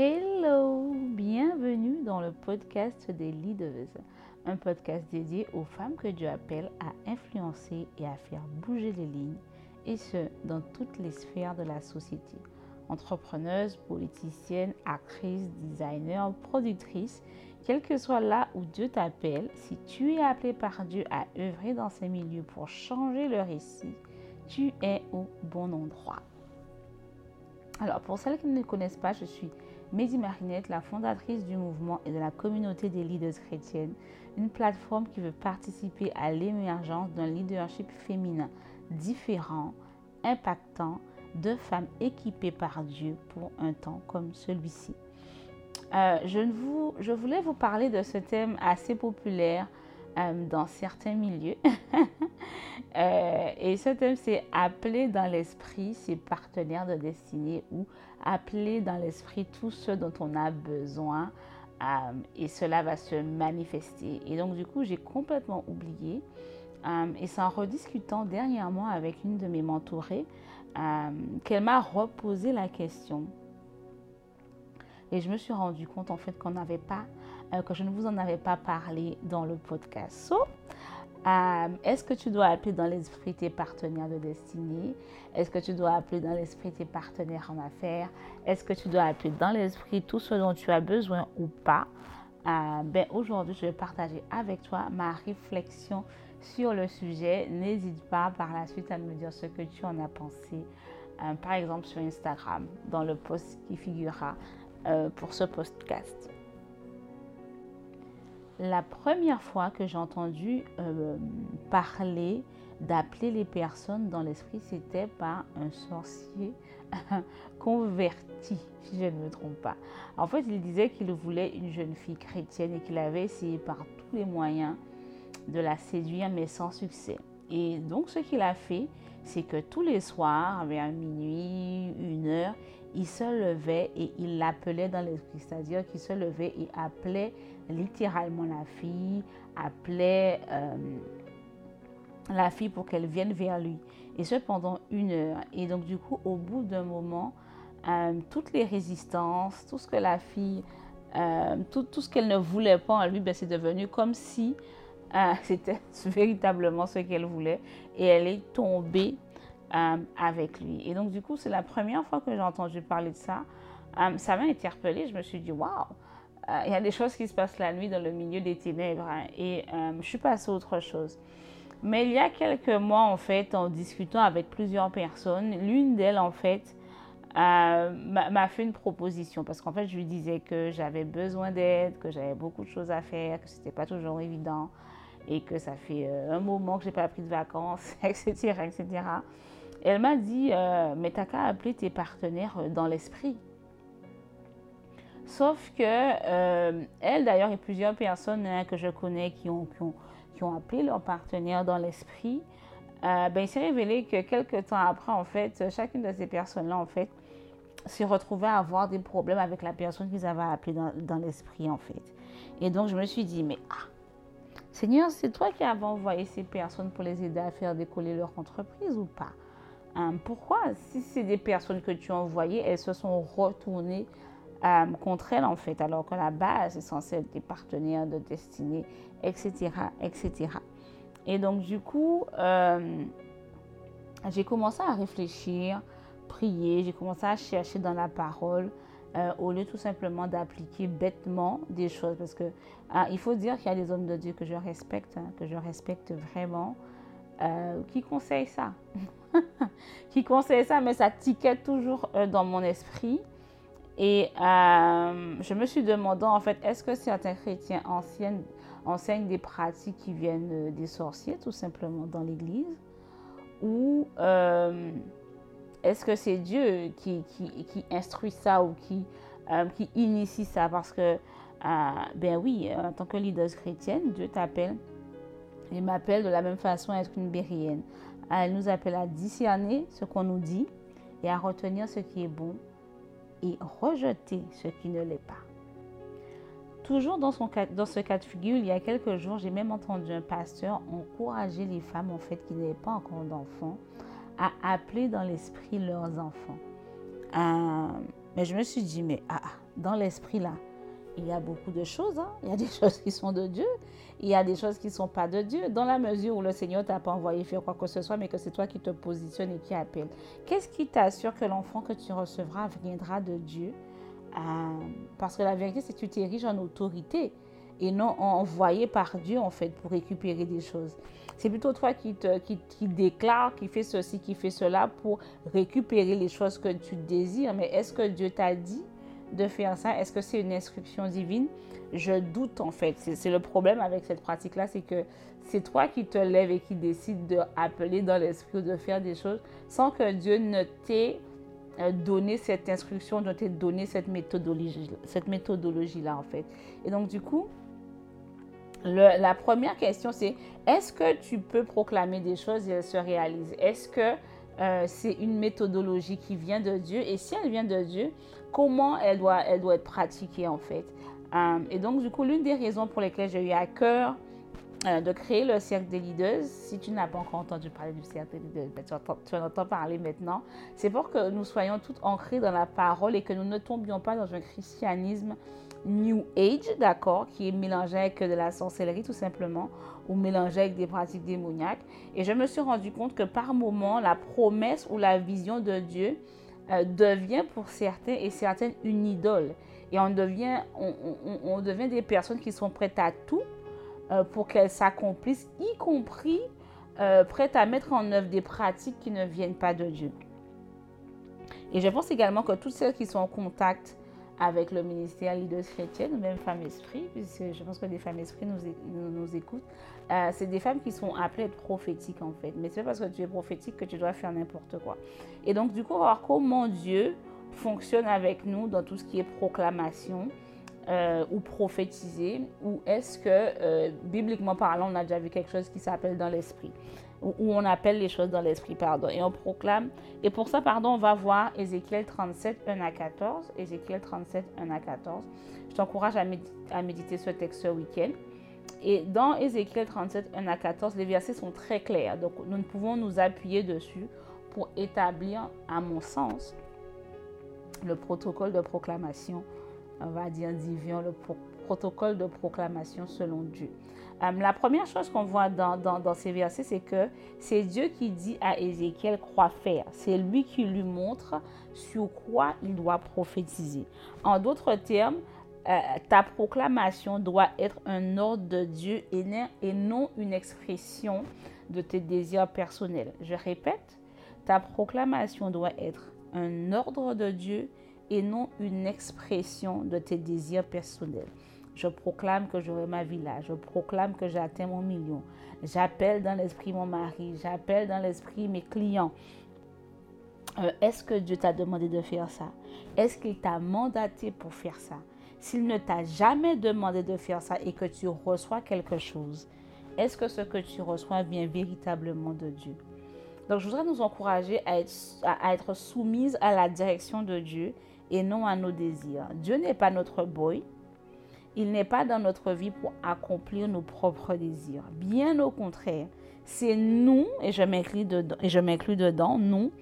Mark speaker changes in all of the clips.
Speaker 1: Hello, bienvenue dans le podcast des leaders, un podcast dédié aux femmes que Dieu appelle à influencer et à faire bouger les lignes, et ce, dans toutes les sphères de la société. Entrepreneuses, politiciennes, actrices, designers, productrices, quel que soit là où Dieu t'appelle, si tu es appelé par Dieu à œuvrer dans ces milieux pour changer le récit, tu es au bon endroit. Alors, pour celles qui ne me connaissent pas, je suis Mehdi Marinette, la fondatrice du mouvement et de la communauté des leaders chrétiennes, une plateforme qui veut participer à l'émergence d'un leadership féminin différent, impactant, de femmes équipées par Dieu pour un temps comme celui-ci. Euh, je, voulais vous parler de ce thème assez populaire dans certains milieux. Euh, et ce thème, c'est appeler dans l'esprit ses partenaires de destinée ou appeler dans l'esprit tout ce dont on a besoin et cela va se manifester. Et donc, du coup, j'ai complètement oublié. et c'est en rediscutant dernièrement avec une de mes mentorées qu'elle m'a reposé la question. Et je me suis rendu compte en fait qu'on n'avait pas, euh, que je ne vous en avais pas parlé dans le podcast. Euh, est-ce que tu dois appeler dans l'esprit tes partenaires de destinée? Est-ce que tu dois appeler dans l'esprit tes partenaires en affaires? Est-ce que tu dois appeler dans l'esprit tout ce dont tu as besoin ou pas? Euh, ben, Aujourd'hui, je vais partager avec toi ma réflexion sur le sujet. N'hésite pas par la suite à me dire ce que tu en as pensé. par exemple sur Instagram, dans le post qui figurera pour ce podcast. La première fois que j'ai entendu euh, parler d'appeler les personnes dans l'esprit, c'était par un sorcier converti, si je ne me trompe pas. En fait, il disait qu'il voulait une jeune fille chrétienne et qu'il avait essayé par tous les moyens de la séduire, mais sans succès. Et donc, ce qu'il a fait, c'est que tous les soirs, vers minuit, une heure, il se levait et il l'appelait dans l'esprit, c'est-à-dire qu'il se levait et appelait littéralement la fille, appelait euh, la fille pour qu'elle vienne vers lui. Et ce pendant une heure. Et donc du coup, au bout d'un moment, euh, toutes les résistances, tout ce que la fille, euh, tout, tout, ce qu'elle ne voulait pas en lui, ben, c'est devenu comme si c'était véritablement ce qu'elle voulait. Et elle est tombée euh, avec lui. Et donc, du coup, c'est la première fois que j'ai entendu parler de ça. Euh, ça m'a interpellée. Je me suis dit, waouh, euh, il y a des choses qui se passent la nuit dans le milieu des ténèbres. Hein. et je suis passée à autre chose. Mais il y a quelques mois, en fait, en discutant avec plusieurs personnes, l'une d'elles, en fait, m'a fait une proposition parce qu'en fait, je lui disais que j'avais besoin d'aide, que j'avais beaucoup de choses à faire, que c'était pas toujours évident et que ça fait un moment que j'ai pas pris de vacances, etc., etc. Elle m'a dit, euh, mais t'as qu'à appeler tes partenaires euh, dans l'esprit. Sauf que euh, elle, d'ailleurs, et plusieurs personnes hein, que je connais qui ont, qui ont, appelé leurs partenaires dans l'esprit, ben, il s'est révélé que quelques temps après, en fait, chacune de ces personnes-là, en fait, s'est retrouvée à avoir des problèmes avec la personne qu'ils avaient appelée dans, dans l'esprit, en fait. Et donc, je me suis dit, mais ah, Seigneur, c'est toi qui avais envoyé ces personnes pour les aider à faire décoller leur entreprise ou pas? Hein, pourquoi, si c'est des personnes que tu as envoyées, elles se sont retournées euh, contre elles en fait, alors que la base est censée être des partenaires de destinée, etc., etc. Et donc du coup, euh, j'ai commencé à réfléchir, prier, j'ai commencé à chercher dans la parole. Euh, au lieu tout simplement d'appliquer bêtement des choses. Parce que il faut dire qu'il y a des hommes de Dieu que je respecte, hein, que je respecte vraiment, qui conseillent ça. qui conseille ça, mais ça tiquait toujours euh, dans mon esprit. Et euh, je me suis demandant, en fait, est-ce que certains chrétiens enseignent des pratiques qui viennent euh, des sorciers, tout simplement, dans l'Église? Ou est-ce que c'est Dieu qui, instruit ça ou qui, qui initie ça? Parce que, ben oui, en tant que leader chrétienne, Dieu t'appelle il m'appelle de la même façon à être une bérienne. Elle nous appelle à discerner ce qu'on nous dit et à retenir ce qui est bon et rejeter ce qui ne l'est pas. Toujours dans, ce cas de figure, il y a quelques jours, j'ai même entendu un pasteur encourager les femmes en fait qui n'avaient pas encore d'enfants à appeler dans l'esprit leurs enfants. Euh, mais je me suis dit, mais ah, dans l'esprit là, il y a beaucoup de choses. Hein. Il y a des choses qui sont de Dieu. Il y a des choses qui ne sont pas de Dieu. Dans la mesure où le Seigneur t'a pas envoyé faire quoi que ce soit, mais que c'est toi qui te positionnes et qui appelle. Qu'est-ce qui t'assure que l'enfant que tu recevras viendra de Dieu? Euh, Parce que la vérité, c'est que tu t'ériges en autorité et non envoyé par Dieu en fait pour récupérer des choses. C'est plutôt toi qui, te, qui, qui déclare, qui fait ceci, qui fait cela pour récupérer les choses que tu désires. Mais est-ce que Dieu t'a dit de faire ça Est-ce que c'est une instruction divine? Je doute en fait. C'est le problème avec cette pratique-là, c'est que c'est toi qui te lèves et qui décides d'appeler dans l'esprit ou de faire des choses sans que Dieu ne t'ait euh, donné cette instruction, ne t'ait donné cette méthodologie, cette méthodologie-là en fait. Et donc du coup, la première question, c'est est-ce que tu peux proclamer des choses et elles se réalisent? Est-ce que euh, c'est une méthodologie qui vient de Dieu. Et si elle vient de Dieu, comment elle doit, elle doit être pratiquée en fait? Euh, Et donc, du coup, l'une des raisons pour lesquelles j'ai eu à cœur euh, de créer le cercle des leaders, si tu n'as pas encore entendu parler du cercle des leaders, ben, tu, en entends parler maintenant, c'est pour que nous soyons toutes ancrées dans la parole et que nous ne tombions pas dans un christianisme New Age, d'accord, qui est mélangé avec de la sorcellerie tout simplement, ou mélangé avec des pratiques démoniaques. Et je me suis rendu compte que par moment, la promesse ou la vision de Dieu euh, devient pour certains et certaines une idole. Et on devient, on, devient des personnes qui sont prêtes à tout euh, pour qu'elles s'accomplissent, y compris euh, prêtes à mettre en œuvre des pratiques qui ne viennent pas de Dieu. Et je pense également que toutes celles qui sont en contact avec le ministère Leaders Chrétiennes, même Femmes Esprit, puisque je pense que des femmes Esprit nous, nous, écoutent. Euh, c'est des femmes qui sont appelées prophétiques en fait. Mais c'est parce que tu es prophétique que tu dois faire n'importe quoi. Et donc, du coup, voir comment Dieu fonctionne avec nous dans tout ce qui est proclamation. Euh, ou prophétiser, ou est-ce que, euh, bibliquement parlant, on a déjà vu quelque chose qui s'appelle dans l'esprit où on appelle les choses dans l'esprit, pardon, et on proclame. Et pour ça, pardon, on va voir Ézéchiel 37, 1 à 14. Ézéchiel 37, 1 à 14. Je t'encourage à, méditer ce texte ce week-end. Et dans Ézéchiel 37, 1 à 14, les versets sont très clairs. Donc, nous ne pouvons nous appuyer dessus pour établir, à mon sens, le protocole de proclamation, on va dire divin, le protocole de proclamation selon Dieu. Euh, la première chose qu'on voit dans, ces versets, c'est que c'est Dieu qui dit à Ézéchiel quoi faire. C'est lui qui lui montre sur quoi il doit prophétiser. En d'autres termes, euh, ta proclamation doit être un ordre de Dieu et non une expression de tes désirs personnels. Je répète, ta proclamation doit être un ordre de Dieu et non une expression de tes désirs personnels. Je proclame que j'aurai ma villa. Je proclame que j'ai atteint mon million. J'appelle dans l'esprit mon mari. J'appelle dans l'esprit mes clients. Euh, est-ce que Dieu t'a demandé de faire ça? Est-ce qu'il t'a mandaté pour faire ça? S'il ne t'a jamais demandé de faire ça et que tu reçois quelque chose, est-ce que ce que tu reçois vient véritablement de Dieu? Donc, je voudrais nous encourager à être, à être soumise à la direction de Dieu et non à nos désirs. Dieu n'est pas notre boy. Il n'est pas dans notre vie pour accomplir nos propres désirs. Bien au contraire, c'est nous, et je m'inclus dedans, nous,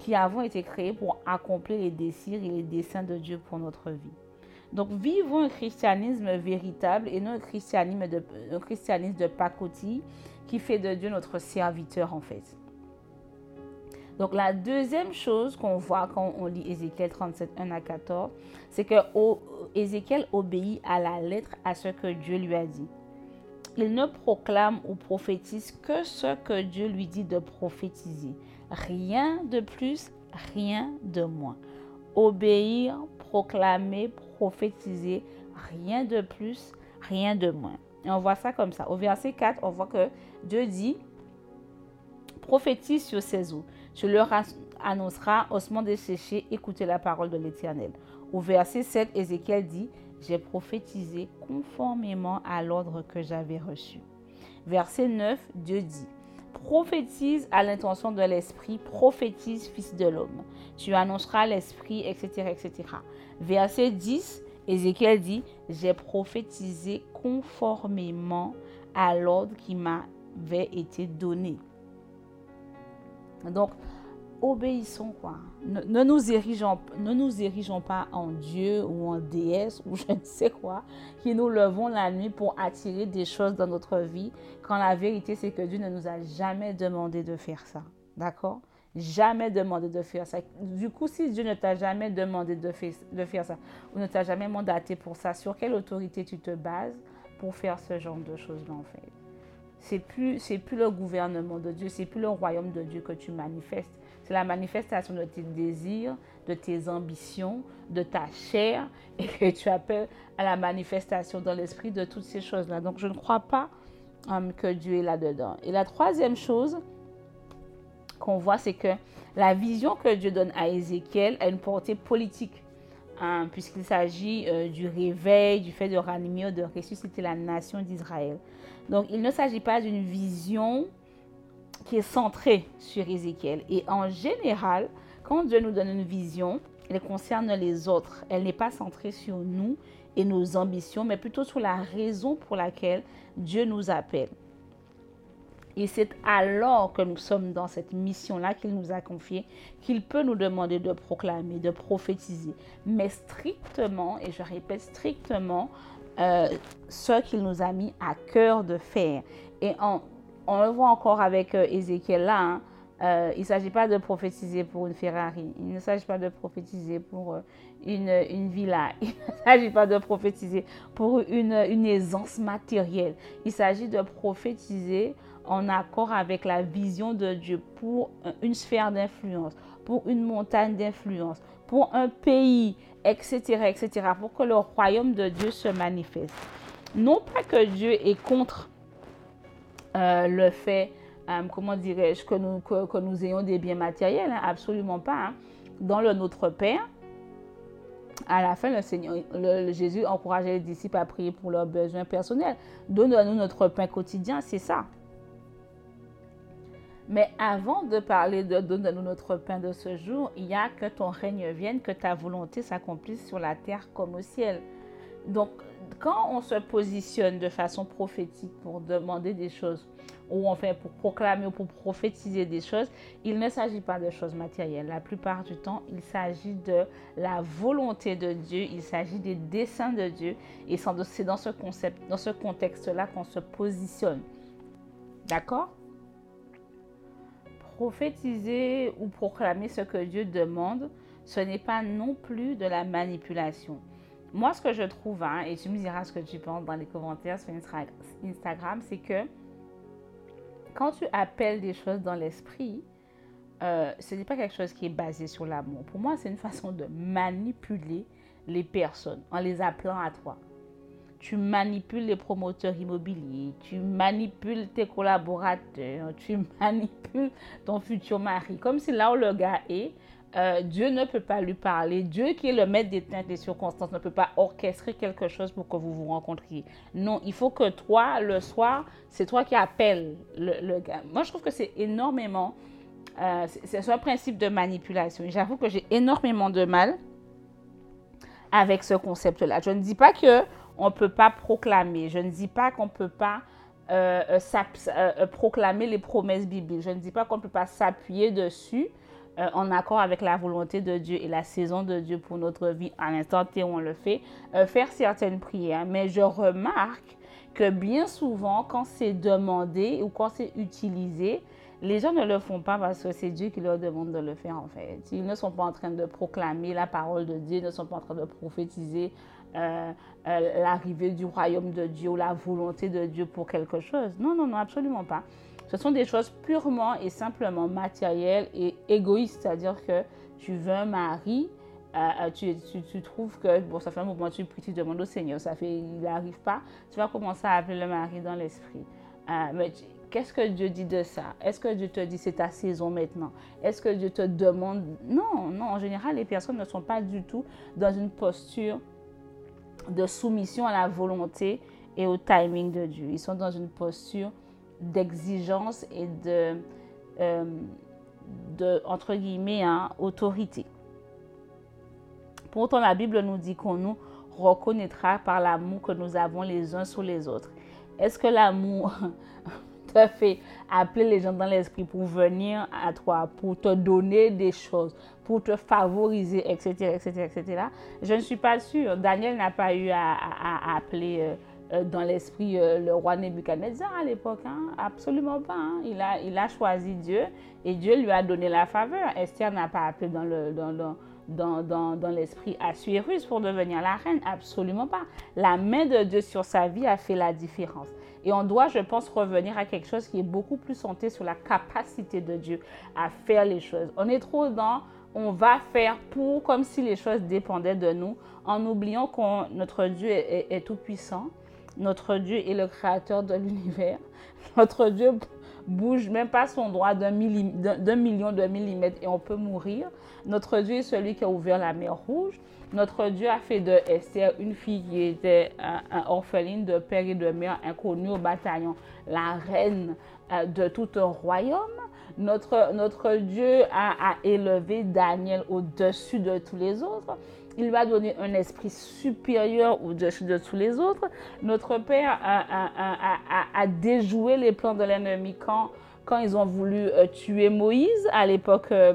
Speaker 1: qui avons été créés pour accomplir les désirs et les desseins de Dieu pour notre vie. Donc, vivons un christianisme véritable et non un christianisme de, un christianisme de pacotille qui fait de Dieu notre serviteur en fait. Donc la deuxième chose qu'on voit quand on lit Ézéchiel 37, 1 à 14, c'est que Ézéchiel obéit à la lettre à ce que Dieu lui a dit. Il ne proclame ou prophétise que ce que Dieu lui dit de prophétiser. Rien de plus, rien de moins. Obéir, proclamer, prophétiser, rien de plus, rien de moins. Et on voit ça comme ça. Au verset 4, on voit que Dieu dit, prophétise sur ces eaux. Tu leur annonceras, ossements desséchés, écoutez la parole de l'Éternel. Au verset 7, Ézéchiel dit, j'ai prophétisé conformément à l'ordre que j'avais reçu. Verset 9, Dieu dit, prophétise à l'intention de l'Esprit, prophétise, fils de l'homme. Tu annonceras l'Esprit, etc., etc. Verset 10, Ézéchiel dit, j'ai prophétisé conformément à l'ordre qui m'avait été donné. Donc, obéissons quoi. Ne, nous érigeons, ne nous pas en Dieu ou en déesse ou je ne sais quoi, qui nous levons la nuit pour attirer des choses dans notre vie, quand la vérité c'est que Dieu ne nous a jamais demandé de faire ça. D'accord? Jamais demandé de faire ça. Du coup, si Dieu ne t'a jamais demandé de, de faire ça, ou ne t'a jamais mandaté pour ça, sur quelle autorité tu te bases pour faire ce genre de choses-là en fait? C'est plus plus le gouvernement de Dieu, c'est plus le royaume de Dieu que tu manifestes, c'est la manifestation de tes désirs, de tes ambitions, de ta chair, et que tu appelles à la manifestation dans l'esprit de toutes ces choses-là. Donc, je ne crois pas euh, que Dieu est là-dedans. Et la troisième chose qu'on voit, c'est que la vision que Dieu donne à Ézéchiel a une portée politique. Hein, puisqu'il s'agit euh, du réveil, du fait de ranimer, de ressusciter la nation d'Israël. Donc, il ne s'agit pas d'une vision qui est centrée sur Ézéchiel. Et en général, quand Dieu nous donne une vision, elle concerne les autres. Elle n'est pas centrée sur nous et nos ambitions, mais plutôt sur la raison pour laquelle Dieu nous appelle. Et c'est alors que nous sommes dans cette mission-là qu'il nous a confiée, qu'il peut nous demander de proclamer, de prophétiser, mais strictement, et je répète strictement, euh, ce qu'il nous a mis à cœur de faire. Et on, on le voit encore avec euh, Ézéchiel là. Hein. Euh, il ne s'agit pas de prophétiser pour une Ferrari. Il ne s'agit pas de prophétiser pour une, une, villa. Il ne s'agit pas de prophétiser pour une, une aisance matérielle. Il s'agit de prophétiser en accord avec la vision de Dieu pour une sphère d'influence, pour une montagne d'influence, pour un pays, etc., etc., pour que le royaume de Dieu se manifeste. Non pas que Dieu est contre euh, le fait, euh, comment dirais-je, que nous, que, nous ayons des biens matériels, hein, absolument pas. Hein. Dans le Notre Père, à la fin, le Seigneur, Jésus encourageait les disciples à prier pour leurs besoins personnels. Donne-nous notre pain quotidien, c'est ça. Mais avant de parler de donne-nous notre pain de ce jour, il y a que ton règne vienne, que ta volonté s'accomplisse sur la terre comme au ciel. Donc, quand on se positionne de façon prophétique pour demander des choses, ou enfin pour proclamer ou pour prophétiser des choses, il ne s'agit pas de choses matérielles. La plupart du temps, il s'agit de la volonté de Dieu, il s'agit des desseins de Dieu, et c'est dans ce concept, dans ce contexte-là qu'on se positionne. D'accord? Prophétiser ou proclamer ce que Dieu demande, ce n'est pas non plus de la manipulation. Moi, ce que je trouve, hein, et tu me diras ce que tu penses dans les commentaires sur Instagram, c'est que quand tu appelles des choses dans l'esprit, euh, ce n'est pas quelque chose qui est basé sur l'amour. Pour moi, c'est une façon de manipuler les personnes en les appelant à toi tu manipules les promoteurs immobiliers, tu manipules tes collaborateurs, tu manipules ton futur mari. Comme si là où le gars est, euh, Dieu ne peut pas lui parler. Dieu qui est le maître des teintes et circonstances ne peut pas orchestrer quelque chose pour que vous vous rencontriez. Non, il faut que toi, le soir, c'est toi qui appelles le, gars. Moi, je trouve que c'est énormément... Euh, c'est un principe de manipulation. J'avoue que j'ai énormément de mal avec ce concept-là. Je ne dis pas que on peut pas proclamer. Je ne dis pas qu'on peut pas euh, euh, proclamer les promesses bibliques. Je ne dis pas qu'on ne peut pas s'appuyer dessus en accord avec la volonté de Dieu et la saison de Dieu pour notre vie à l'instant T où on le fait, faire certaines prières. Mais je remarque que bien souvent, quand c'est demandé ou quand c'est utilisé, les gens ne le font pas parce que c'est Dieu qui leur demande de le faire en fait. Ils ne sont pas en train de proclamer la parole de Dieu, ils ne sont pas en train de prophétiser euh, euh, l'arrivée du royaume de Dieu ou la volonté de Dieu pour quelque chose. Non, non, non, absolument pas. Ce sont des choses purement et simplement matérielles et égoïstes, c'est-à-dire que tu veux un mari, euh, tu, tu, trouves que, bon, ça fait un moment tu tu demandes au Seigneur, ça fait, il n'arrive pas, tu vas commencer à appeler le mari dans l'esprit. mais qu'est-ce que Dieu dit de ça? Est-ce que Dieu te dit c'est ta saison maintenant? Est-ce que Dieu te demande? Non, non, en général, les personnes ne sont pas du tout dans une posture de soumission à la volonté et au timing de Dieu. Ils sont dans une posture d'exigence et de, euh, de, entre guillemets, hein, autorité. Pourtant, la Bible nous dit qu'on nous reconnaîtra par l'amour que nous avons les uns sur les autres. Est-ce que l'amour te fait appeler les gens dans l'esprit pour venir à toi, pour te donner des choses, pour te favoriser, etc., etc., etc. Je ne suis pas sûre. Daniel n'a pas eu à, appeler euh, euh, dans l'esprit euh, le roi Nebuchadnezzar à l'époque. Hein. Absolument pas. Hein. Il, a, il a choisi Dieu et Dieu lui a donné la faveur. Esther n'a pas appelé dans le... Dans, dans, dans, dans, dans l'esprit Assuérus pour devenir la reine. Absolument pas. La main de Dieu sur sa vie a fait la différence. Et on doit, je pense, revenir à quelque chose qui est beaucoup plus centré sur la capacité de Dieu à faire les choses. On est trop dans on va faire pour comme si les choses dépendaient de nous, en oubliant que notre Dieu est, tout puissant. Notre Dieu est le créateur de l'univers. Notre Dieu bouge même pas son droit d'un million de millimètres et on peut mourir. Notre Dieu est celui qui a ouvert la mer rouge. Notre Dieu a fait de Esther une fille qui était orpheline de père et de mère inconnue au bataillon, la reine euh, de tout un royaume. Notre, notre Dieu a élevé Daniel au-dessus de tous les autres. Il lui a donné un esprit supérieur au-dessus de tous les autres. Notre Père a, déjoué les plans de l'ennemi quand, quand ils ont voulu euh, tuer Moïse à l'époque euh,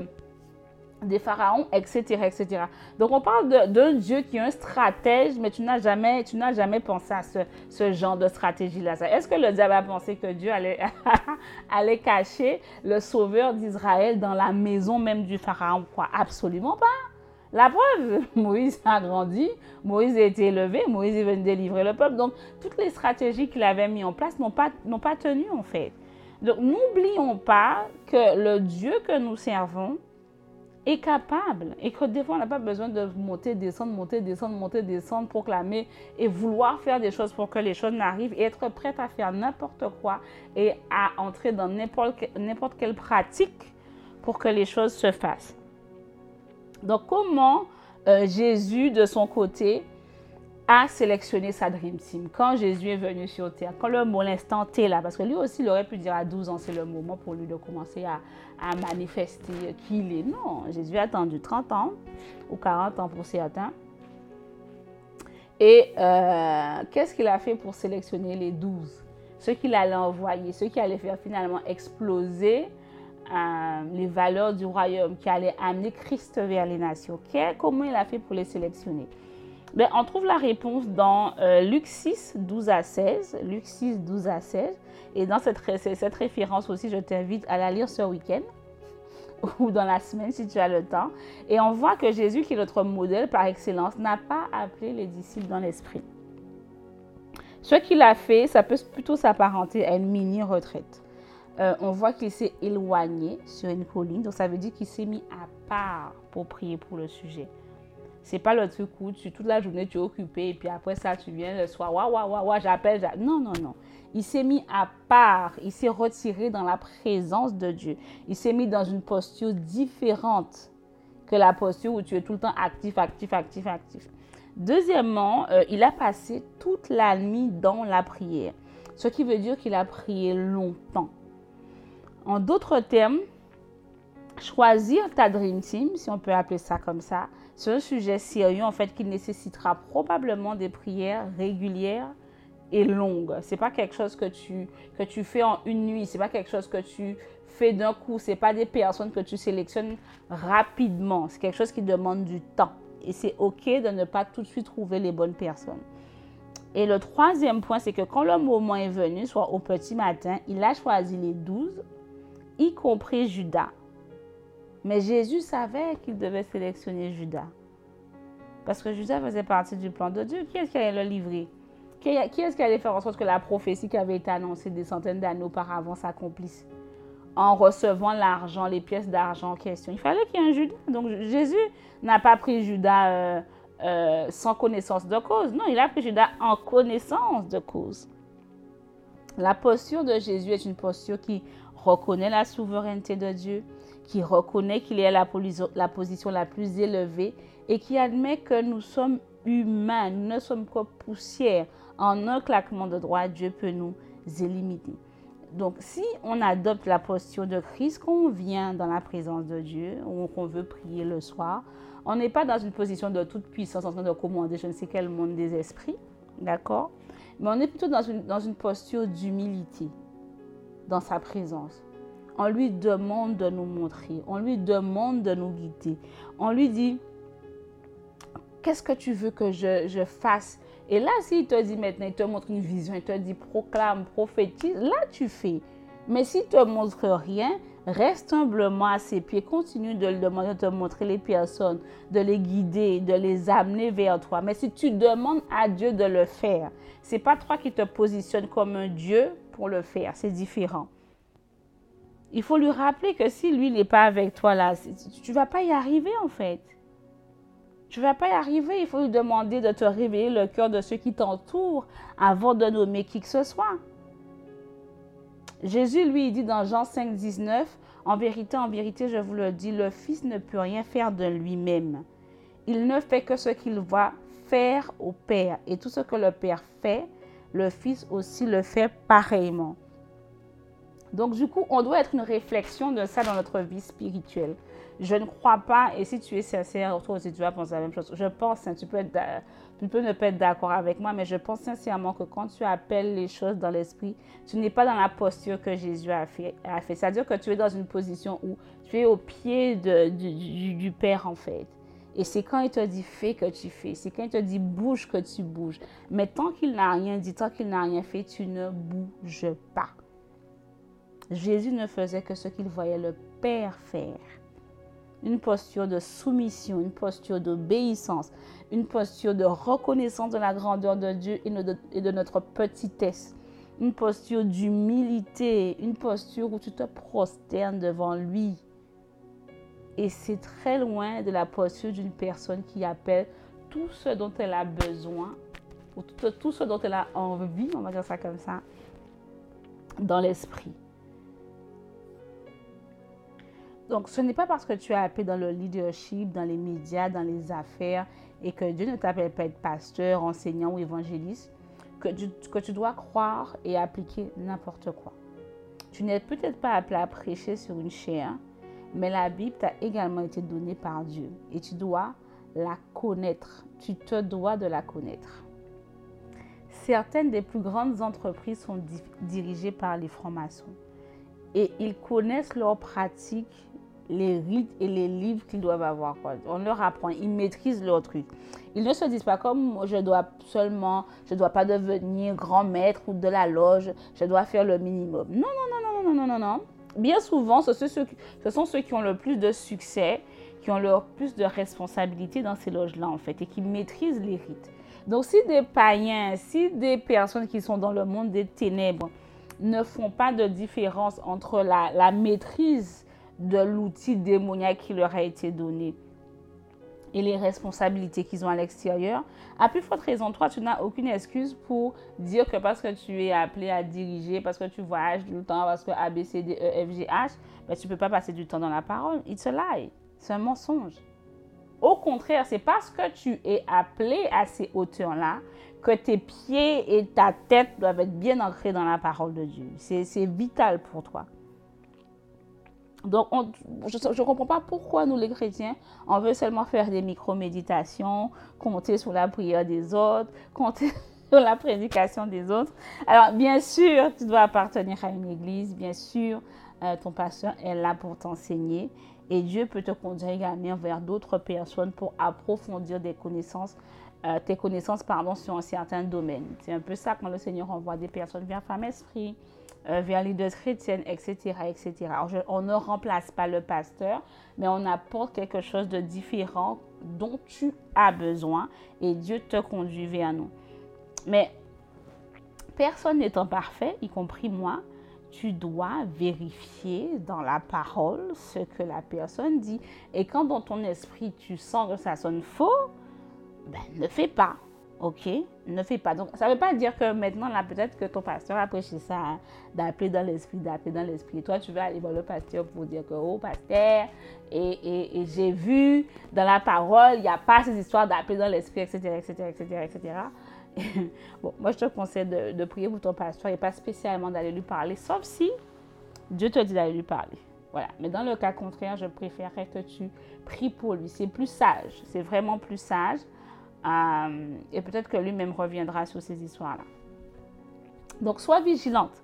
Speaker 1: des pharaons, etc., etc. Donc on parle d'un Dieu qui est un stratège, mais tu n'as jamais, jamais pensé à ce, genre de stratégie-là. Est-ce que le diable a pensé que Dieu allait, cacher le sauveur d'Israël dans la maison même du pharaon? Absolument pas. La preuve, Moïse a grandi, Moïse a été élevé, Moïse est venu délivrer le peuple. Donc, toutes les stratégies qu'il avait mises en place n'ont pas, tenu en fait. Donc, n'oublions pas que le Dieu que nous servons est capable et que des fois, on n'a pas besoin de monter, descendre, monter, descendre, monter, descendre, proclamer et vouloir faire des choses pour que les choses n'arrivent et être prête à faire n'importe quoi et à entrer dans n'importe quelle pratique pour que les choses se fassent. Donc, comment euh, Jésus, de son côté, a sélectionné sa Dream Team? Quand Jésus est venu sur terre, quand le mot l'instant T là, parce que lui aussi, il aurait pu dire à 12 ans, c'est le moment pour lui de commencer à, manifester qui il est. Non, Jésus a attendu 30 ans ou 40 ans pour certains. Et euh, qu'est-ce qu'il a fait pour sélectionner les 12 Ceux qu'il allait envoyer, ceux qui allaient faire finalement exploser euh, les valeurs du royaume, qui allaient amener Christ vers les nations. comment il a fait pour les sélectionner? Ben, on trouve la réponse dans euh, Luc 6, 12 à 16. Luc 6, 12 à 16. Et dans cette, cette référence aussi, je t'invite à la lire ce week-end ou dans la semaine si tu as le temps. Et on voit que Jésus, qui est notre modèle par excellence, n'a pas appelé les disciples dans l'esprit. Ce qu'il a fait, ça peut plutôt s'apparenter à une mini-retraite. Euh, on voit qu'il s'est éloigné sur une colline, donc ça veut dire qu'il s'est mis à part pour prier pour le sujet. C'est pas le truc où tu, toute la journée tu es occupé et puis après ça tu viens le soir, waouh, waouh, waouh, j'appelle. Non, non, non. Il s'est mis à part, il s'est retiré dans la présence de Dieu. Il s'est mis dans une posture différente que la posture où tu es tout le temps actif, actif, actif, actif. Deuxièmement, euh, il a passé toute la nuit dans la prière, ce qui veut dire qu'il a prié longtemps. En d'autres termes, choisir ta Dream Team, si on peut appeler ça comme ça, c'est un sujet sérieux en fait qui nécessitera probablement des prières régulières et longues. C'est pas quelque chose que tu, que tu fais en une nuit, c'est pas quelque chose que tu fais d'un coup, c'est pas des personnes que tu sélectionnes rapidement, c'est quelque chose qui demande du temps. Et c'est OK de ne pas tout de suite trouver les bonnes personnes. Et le troisième point, c'est que quand le moment est venu, soit au petit matin, il a choisi les douze, y compris Judas. Mais Jésus savait qu'il devait sélectionner Judas. Parce que Judas faisait partie du plan de Dieu. Qui est-ce qui allait le livrer? Qui est-ce qui allait faire en sorte que la prophétie qui avait été annoncée des centaines d'années auparavant s'accomplisse? En recevant l'argent, les pièces d'argent en question. Il fallait qu'il y ait un Judas. Donc Jésus n'a pas pris Judas euh, euh, sans connaissance de cause. Non, il a pris Judas en connaissance de cause. La posture de Jésus est une posture qui reconnaît la souveraineté de Dieu, qui reconnaît qu'il est la, la position la plus élevée et qui admet que nous sommes humains, nous ne sommes que poussière. En un claquement de droit, Dieu peut nous éliminer. Donc, si on adopte la posture de Christ, qu'on vient dans la présence de Dieu ou qu'on veut prier le soir, on n'est pas dans une position de toute puissance en train de commander je ne sais quel monde des esprits, d'accord? Mais on est plutôt dans une, dans une posture d'humilité. Dans sa présence. On lui demande de nous montrer, on lui demande de nous guider. On lui dit, qu'est-ce que tu veux que je, fasse? Et là, s'il te dit maintenant, il te montre une vision, il te dit proclame, prophétise, là tu fais. Mais s'il ne te montre rien, reste humblement à ses pieds, continue de le demander de te montrer les personnes, de les guider, de les amener vers toi. Mais si tu demandes à Dieu de le faire, c'est pas toi qui te positionnes comme un Dieu pour le faire, c'est différent. Il faut lui rappeler que si lui n'est pas avec toi là, tu vas pas y arriver en fait. Tu vas pas y arriver, il faut lui demander de te révéler le cœur de ceux qui t'entourent avant de nommer qui que ce soit. Jésus, lui, dit dans Jean 5, 19, En vérité, en vérité, je vous le dis, le Fils ne peut rien faire de lui-même. Il ne fait que ce qu'il voit faire au Père. Et tout ce que le Père fait, le Fils aussi le fait pareillement. Donc, du coup, on doit être une réflexion de ça dans notre vie spirituelle. Je ne crois pas, et si tu es sincère, toi aussi tu vas penser la même chose. Je pense, hein, tu peux peux ne pas être d'accord avec moi, mais je pense sincèrement que quand tu appelles les choses dans l'esprit, tu n'es pas dans la posture que Jésus a fait. C'est-à-dire que tu es dans une position où tu es au pied du, Père, en fait. Et c'est quand il te dit fais que tu fais. C'est quand il te dit bouge que tu bouges. Mais tant qu'il n'a rien dit, tant qu'il n'a rien fait, tu ne bouges pas. Jésus ne faisait que ce qu'il voyait le Père faire une posture de soumission, une posture d'obéissance, une posture de reconnaissance de la grandeur de Dieu et de, notre petitesse, une posture d'humilité, une posture où tu te prosternes devant lui. Et c'est très loin de la posture d'une personne qui appelle tout ce dont elle a besoin, ou tout, ce dont elle a envie, on va dire ça comme ça, dans l'esprit. Donc, ce n'est pas parce que tu es appelé dans le leadership, dans les médias, dans les affaires, et que Dieu ne t'appelle pas être pasteur, enseignant ou évangéliste, que tu, que tu dois croire et appliquer n'importe quoi. Tu n'es peut-être pas appelé à prêcher sur une chair, mais la Bible t'a également été donnée par Dieu et tu dois la connaître. Tu te dois de la connaître. Certaines des plus grandes entreprises sont dirigées par les francs-maçons et ils connaissent leurs pratiques les rites et les livres qu'ils doivent avoir. On leur apprend, ils maîtrisent leur truc. Ils ne se disent pas comme je dois seulement, je ne dois pas devenir grand maître ou de la loge, je dois faire le minimum. Non, non, non, non, non, non, non, non. Bien souvent, ce, sont ceux qui ont le plus de succès, qui ont le plus de responsabilités dans ces loges-là, en fait, et qui maîtrisent les rites. Donc, si des païens, si des personnes qui sont dans le monde des ténèbres ne font pas de différence entre la, la maîtrise de l'outil démoniaque qui leur a été donné et les responsabilités qu'ils ont à l'extérieur, à plus forte raison, toi, tu n'as aucune excuse pour dire que parce que tu es appelé à diriger, parce que tu voyages tout le temps, parce que A, B, C, D, E, F, G, H, ben, tu ne peux pas passer du temps dans la parole. It's a lie. C'est un mensonge. Au contraire, c'est parce que tu es appelé à ces hauteurs-là que tes pieds et ta tête doivent être bien ancrés dans la parole de Dieu. C'est vital pour toi. Donc, je ne comprends pas pourquoi nous, les chrétiens, on veut seulement faire des micro-méditations, compter sur la prière des autres, compter sur la prédication des autres. Alors, bien sûr, tu dois appartenir à une église, bien sûr, euh, ton pasteur est là pour t'enseigner. Et Dieu peut te conduire également vers d'autres personnes pour approfondir des connaissances, euh, tes connaissances pardon, sur un certain domaine. C'est un peu ça quand le Seigneur envoie des personnes vers Femme Esprit, euh, vers les deux chrétiennes, etc. etc. on ne remplace pas le pasteur, mais on apporte quelque chose de différent dont tu as besoin et Dieu te conduit vers nous. Mais personne n'étant parfait, y compris moi, tu dois vérifier dans la parole ce que la personne dit. Et quand dans ton esprit tu sens que ça sonne faux, ben, ne fais pas. OK Ne fais pas. Donc, ça ne veut pas dire que maintenant, là, peut-être que ton pasteur a prêché ça, hein, d'appeler dans l'esprit, d'appeler dans l'esprit. Toi, tu vas aller voir le pasteur pour dire que, oh, pasteur, et, et, j'ai vu dans la parole, il n'y a pas ces histoires d'appeler dans l'esprit, etc., etc., etc., etc. bon, moi, je te conseille de, de prier pour ton pasteur et pas spécialement d'aller lui parler, sauf si Dieu te dit d'aller lui parler. Voilà. Mais dans le cas contraire, je préférerais que tu pries pour lui. C'est plus sage. C'est vraiment plus sage. Euh, et peut-être que lui-même reviendra sur ces histoires-là. Donc, sois vigilante.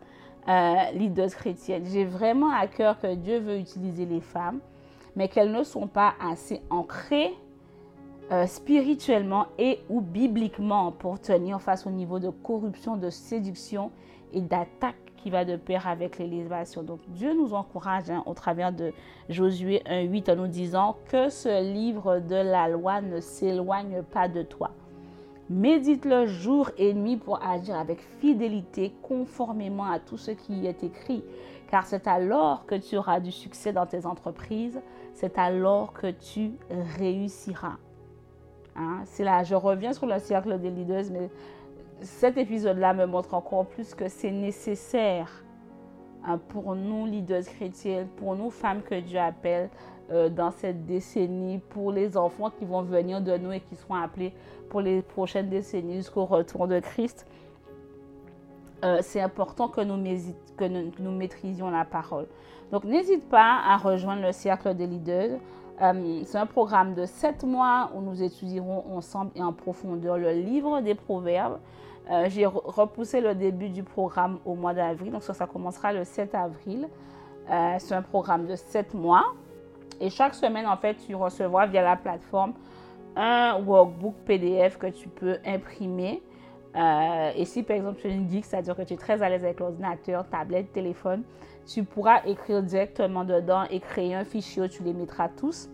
Speaker 1: euh, leaders chrétiennes. J'ai vraiment à cœur que Dieu veut utiliser les femmes, mais qu'elles ne sont pas assez ancrées euh, spirituellement et ou bibliquement pour tenir face au niveau de corruption, de séduction et d'attaque qui va de pair avec l'élévation. Donc Dieu nous encourage hein, au travers de Josué 1.8 en nous disant que ce livre de la loi ne s'éloigne pas de toi. Médite-le jour et nuit pour agir avec fidélité conformément à tout ce qui y est écrit, car c'est alors que tu auras du succès dans tes entreprises, c'est alors que tu réussiras. Hein? Là, je reviens sur le cercle des leaders, mais cet épisode-là me montre encore plus que c'est nécessaire hein, pour nous, leaders chrétiens, pour nous, femmes que Dieu appelle euh, dans cette décennie, pour les enfants qui vont venir de nous et qui seront appelés pour les prochaines décennies jusqu'au retour de Christ. Euh, c'est important que nous, que nous, maîtrisions la parole. Donc, n'hésite pas à rejoindre le cercle des leaders. Euh, c'est un programme de sept mois où nous étudierons ensemble et en profondeur le livre des Proverbes. Euh, j'ai repoussé le début du programme au mois d'avril, donc ça, ça, commencera le 7 avril. Euh, c'est un programme de 7 mois. Et chaque semaine, en fait, tu recevras via la plateforme un workbook PDF que tu peux imprimer. Et si par exemple tu es une geek, c'est-à-dire que tu es très à l'aise avec l'ordinateur, tablette, téléphone, tu pourras écrire directement dedans et créer un fichier où tu les mettras tous.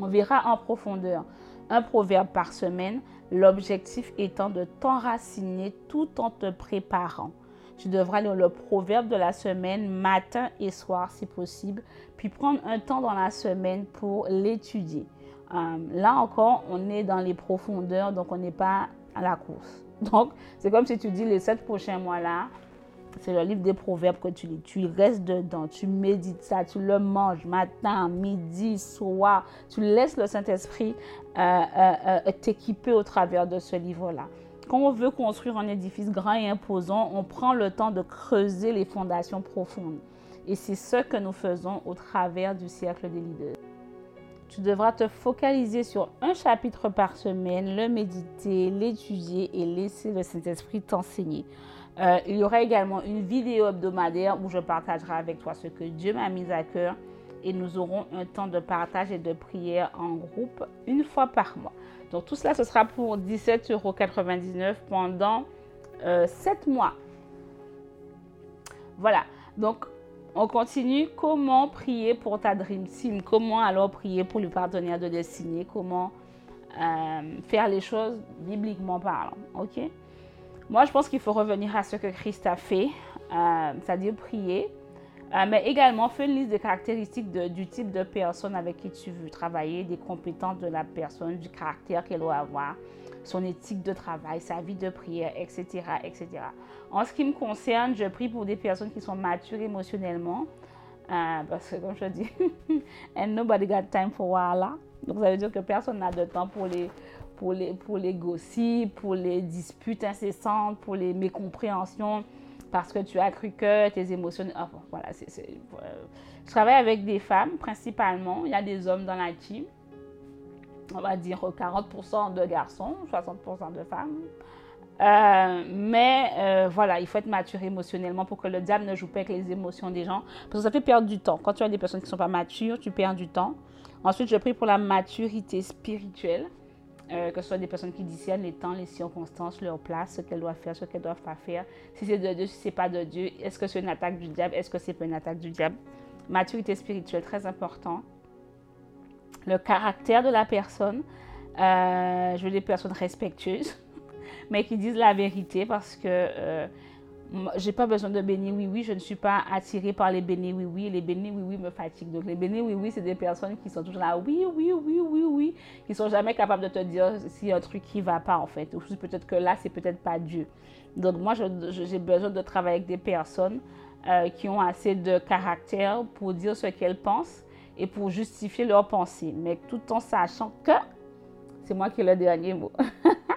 Speaker 1: On verra en profondeur un proverbe par semaine, l'objectif étant de t'enraciner tout en te préparant. Tu devras lire le proverbe de la semaine matin et soir si possible, puis prendre un temps dans la semaine pour l'étudier. Euh, là encore, on est dans les profondeurs, donc on n'est pas à la course. Donc, c'est comme si tu dis les sept prochains mois-là, c'est le livre des proverbes que tu lis. Tu restes dedans, tu médites ça, tu le manges matin, midi, soir. Tu laisses le Saint-Esprit euh, euh, euh, t'équiper au travers de ce livre-là. Quand on veut construire un édifice grand et imposant, on prend le temps de creuser les fondations profondes. Et c'est ce que nous faisons au travers du cercle des leaders. Tu devras te focaliser sur un chapitre par semaine, le méditer, l'étudier et laisser le Saint-Esprit t'enseigner. Euh, il y aura également une vidéo hebdomadaire où je partagerai avec toi ce que Dieu m'a mis à cœur et nous aurons un temps de partage et de prière en groupe une fois par mois. Donc tout cela, ce sera pour 17,99 euros pendant 7 euh, mois. Voilà. Donc on continue. Comment prier pour ta Dream Team? Comment alors prier pour le partenaire de destinée? Comment euh, faire les choses bibliquement parlant? Ok? Moi, je pense qu'il faut revenir à ce que Christ a fait, euh, c'est-à-dire prier, euh, mais également faire une liste de caractéristiques du type de personne avec qui tu veux travailler, des compétences de la personne, du caractère qu'elle doit avoir, son éthique de travail, sa vie de prière, etc., etc. En ce qui me concerne, je prie pour des personnes qui sont matures émotionnellement, euh, parce que comme je dis, and nobody got time for voilà. Donc ça veut dire que personne n'a de temps pour les pour les, pour les gossips, pour les disputes incessantes, pour les mécompréhensions, parce que tu as cru que tes émotions... Enfin, voilà, c'est, je travaille avec des femmes principalement. Il y a des hommes dans la team. On va dire 40% de garçons, 60% de femmes. Euh, mais euh, voilà, il faut être mature émotionnellement pour que le diable ne joue pas avec les émotions des gens. Parce que ça fait perdre du temps. Quand tu as des personnes qui ne sont pas matures, tu perds du temps. Ensuite, je prie pour la maturité spirituelle. Euh, que ce soit des personnes qui discernent les temps, les circonstances, leur place, ce qu'elles doivent faire, ce qu'elles doivent pas faire. Si c'est de Dieu, si c'est pas de Dieu, est-ce que c'est une attaque du diable, est-ce que c'est pas une attaque du diable? Maturité spirituelle, très important. Le caractère de la personne. Euh, je veux des personnes respectueuses, mais qui disent la vérité parce que euh, j'ai pas besoin de béni oui oui, je ne suis pas attirée par les bénis oui oui, les bénis oui oui me fatiguent. Donc les bénis oui oui, c'est des personnes qui sont toujours là oui oui oui oui oui, qui sont jamais capables de te dire a un truc qui va pas en fait. Ou peut-être que là c'est peut-être pas Dieu. Donc moi j'ai besoin de travailler avec des personnes euh, qui ont assez de caractère pour dire ce qu'elles pensent et pour justifier leurs pensées, mais tout en sachant que c'est moi qui ai le dernier mot.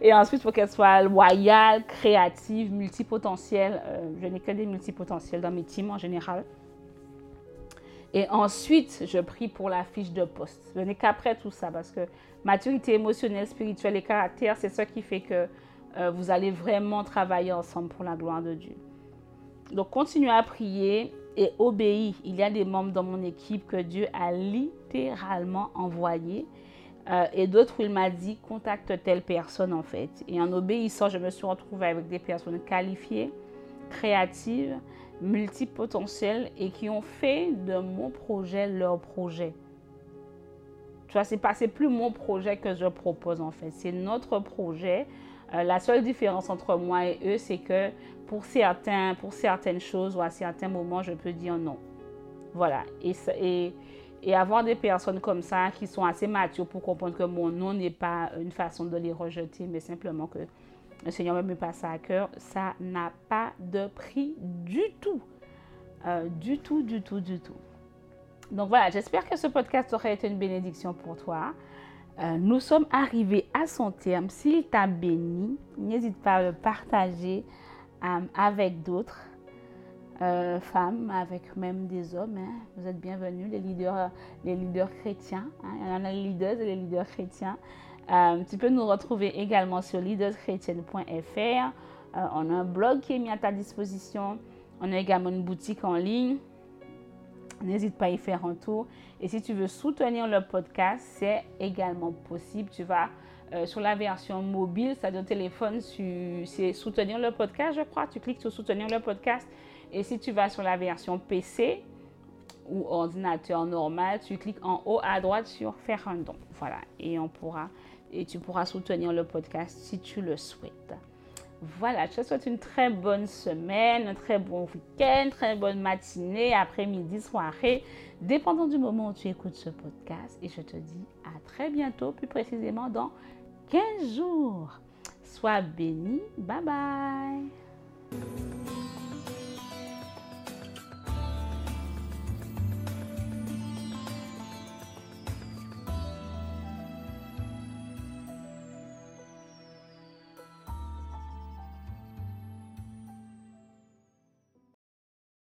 Speaker 1: Et ensuite, il faut qu'elle soit loyale, créative, multipotentielle. Euh, je n'ai que des multipotentiels dans mes teams en général. Et ensuite, je prie pour la fiche de poste. Je n'ai qu'après tout ça parce que maturité émotionnelle, spirituelle et caractère, c'est ce qui fait que euh, vous allez vraiment travailler ensemble pour la gloire de Dieu. Donc, continue à prier et obéis. Il y a des membres dans mon équipe que Dieu a littéralement envoyés. Euh, et d'autres où il m'a dit contacte telle personne en fait. Et en obéissant, je me suis retrouvée avec des personnes qualifiées, créatives, multipotentielles et qui ont fait de mon projet leur projet. Tu vois, c'est pas plus mon projet que je propose en fait, c'est notre projet. Euh, la seule différence entre moi et eux, c'est que pour, certains, pour certaines choses ou à certains moments, je peux dire non. Voilà. Et, et avoir des personnes comme ça qui sont assez matures pour comprendre que mon non n'est pas une façon de les rejeter, mais simplement que le Seigneur me met pas ça à cœur, ça n'a pas de prix du tout. Euh, du tout, du tout, du tout. Donc voilà, j'espère que ce podcast aurait été une bénédiction pour toi. Euh, nous sommes arrivés à son terme. S'il t'a béni, n'hésite pas à le partager euh, avec d'autres euh, femmes, avec même des hommes. Hein. Vous êtes bienvenus, les leaders, les leaders chrétiens. Hein. Il y en a les leaders et les leaders chrétiens. tu peux nous retrouver également sur leaderschrétienne.fr. on a un blog qui est mis à ta disposition. On a également une boutique en ligne. N'hésite pas à y faire un tour. Et si tu veux soutenir le podcast, c'est également possible. Tu vas euh, sur la version mobile, c'est-à-dire téléphone, c'est soutenir le podcast, je crois. Tu cliques sur soutenir le podcast. Et si tu vas sur la version PC ou ordinateur normal, tu cliques en haut à droite sur faire un don. Voilà. Et on pourra, et tu pourras soutenir le podcast si tu le souhaites. Voilà, je te souhaite une très bonne semaine, un très bon week-end, très bonne matinée, après-midi, soirée, dépendant du moment où tu écoutes ce podcast. Et je te dis à très bientôt, plus précisément dans 15 jours. Sois béni. Bye bye.